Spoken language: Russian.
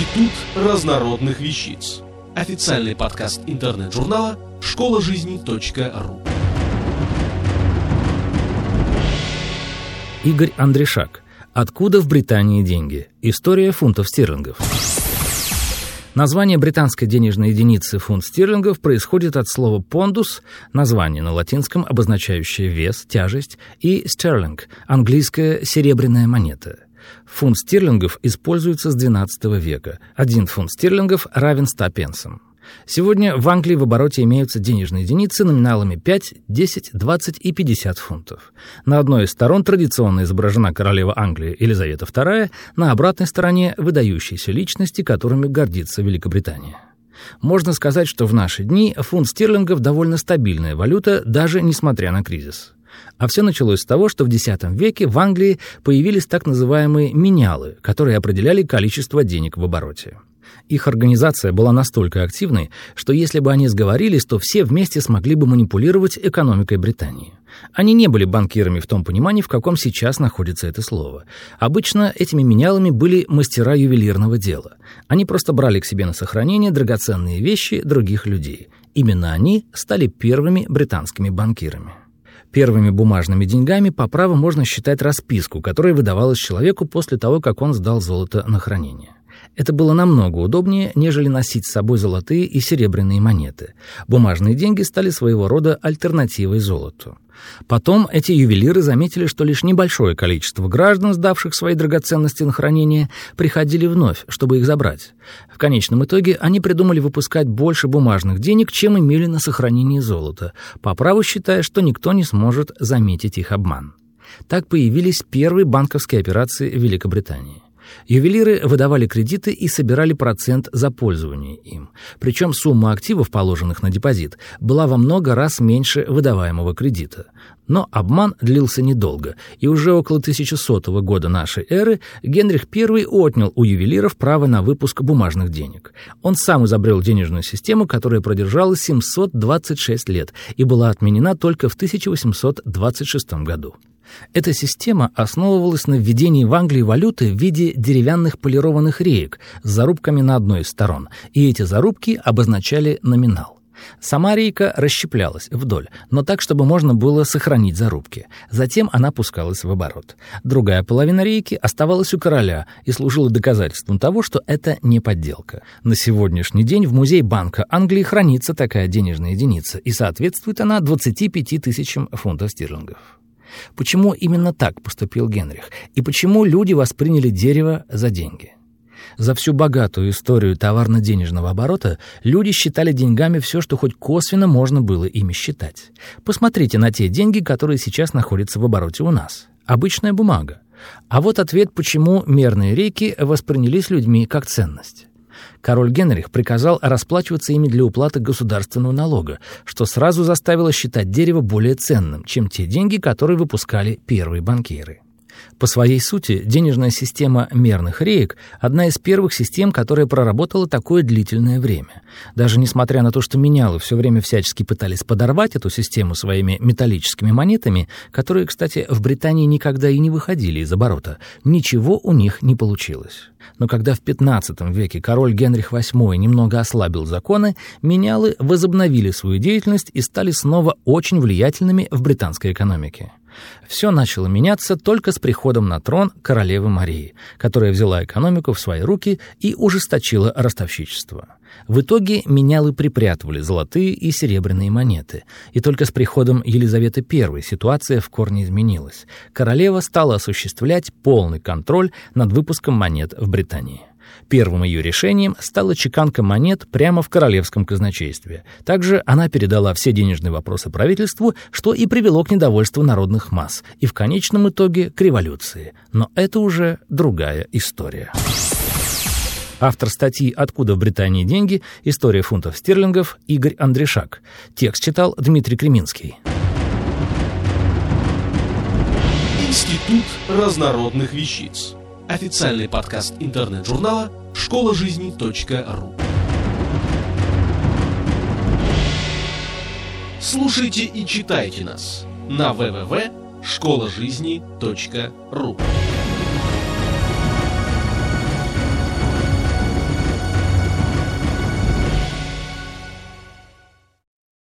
Институт разнородных вещиц. Официальный подкаст интернет-журнала школа жизни.ру. Игорь Андрешак. Откуда в Британии деньги? История фунтов стерлингов. Название британской денежной единицы фунт стерлингов происходит от слова «пондус», название на латинском, обозначающее вес, тяжесть, и «стерлинг», английская серебряная монета. Фунт стерлингов используется с XII века. Один фунт стерлингов равен 100 пенсам. Сегодня в Англии в обороте имеются денежные единицы номиналами 5, 10, 20 и 50 фунтов. На одной из сторон традиционно изображена королева Англии Елизавета II, на обратной стороне – выдающиеся личности, которыми гордится Великобритания. Можно сказать, что в наши дни фунт стерлингов довольно стабильная валюта, даже несмотря на кризис. А все началось с того, что в X веке в Англии появились так называемые менялы, которые определяли количество денег в обороте. Их организация была настолько активной, что если бы они сговорились, то все вместе смогли бы манипулировать экономикой Британии. Они не были банкирами в том понимании, в каком сейчас находится это слово. Обычно этими менялами были мастера ювелирного дела. Они просто брали к себе на сохранение драгоценные вещи других людей. Именно они стали первыми британскими банкирами. Первыми бумажными деньгами по праву можно считать расписку, которая выдавалась человеку после того, как он сдал золото на хранение. Это было намного удобнее, нежели носить с собой золотые и серебряные монеты. Бумажные деньги стали своего рода альтернативой золоту. Потом эти ювелиры заметили, что лишь небольшое количество граждан, сдавших свои драгоценности на хранение, приходили вновь, чтобы их забрать. В конечном итоге они придумали выпускать больше бумажных денег, чем имели на сохранении золота, по праву считая, что никто не сможет заметить их обман. Так появились первые банковские операции в Великобритании. Ювелиры выдавали кредиты и собирали процент за пользование им. Причем сумма активов, положенных на депозит, была во много раз меньше выдаваемого кредита. Но обман длился недолго, и уже около 1100 года нашей эры Генрих I отнял у ювелиров право на выпуск бумажных денег. Он сам изобрел денежную систему, которая продержалась 726 лет и была отменена только в 1826 году. Эта система основывалась на введении в Англии валюты в виде деревянных полированных реек с зарубками на одной из сторон, и эти зарубки обозначали номинал. Сама рейка расщеплялась вдоль, но так, чтобы можно было сохранить зарубки. Затем она пускалась в оборот. Другая половина рейки оставалась у короля и служила доказательством того, что это не подделка. На сегодняшний день в музее Банка Англии хранится такая денежная единица, и соответствует она 25 тысячам фунтов стерлингов. Почему именно так поступил Генрих? И почему люди восприняли дерево за деньги? За всю богатую историю товарно-денежного оборота люди считали деньгами все, что хоть косвенно можно было ими считать. Посмотрите на те деньги, которые сейчас находятся в обороте у нас. Обычная бумага. А вот ответ, почему мерные реки воспринялись людьми как ценность король Генрих приказал расплачиваться ими для уплаты государственного налога, что сразу заставило считать дерево более ценным, чем те деньги, которые выпускали первые банкиры. По своей сути, денежная система мерных реек – одна из первых систем, которая проработала такое длительное время. Даже несмотря на то, что менялы все время всячески пытались подорвать эту систему своими металлическими монетами, которые, кстати, в Британии никогда и не выходили из оборота, ничего у них не получилось. Но когда в XV веке король Генрих VIII немного ослабил законы, менялы возобновили свою деятельность и стали снова очень влиятельными в британской экономике. Все начало меняться только с приходом на трон королевы Марии, которая взяла экономику в свои руки и ужесточила ростовщичество. В итоге менялы припрятывали золотые и серебряные монеты, и только с приходом Елизаветы I ситуация в корне изменилась. Королева стала осуществлять полный контроль над выпуском монет в Британии. Первым ее решением стала чеканка монет прямо в королевском казначействе. Также она передала все денежные вопросы правительству, что и привело к недовольству народных масс, и в конечном итоге к революции. Но это уже другая история. Автор статьи «Откуда в Британии деньги? История фунтов стерлингов» Игорь Андрешак. Текст читал Дмитрий Креминский. Институт разнородных вещиц. Официальный подкаст интернет-журнала школа жизни.ру. Слушайте и читайте нас на www.школажизни.ру.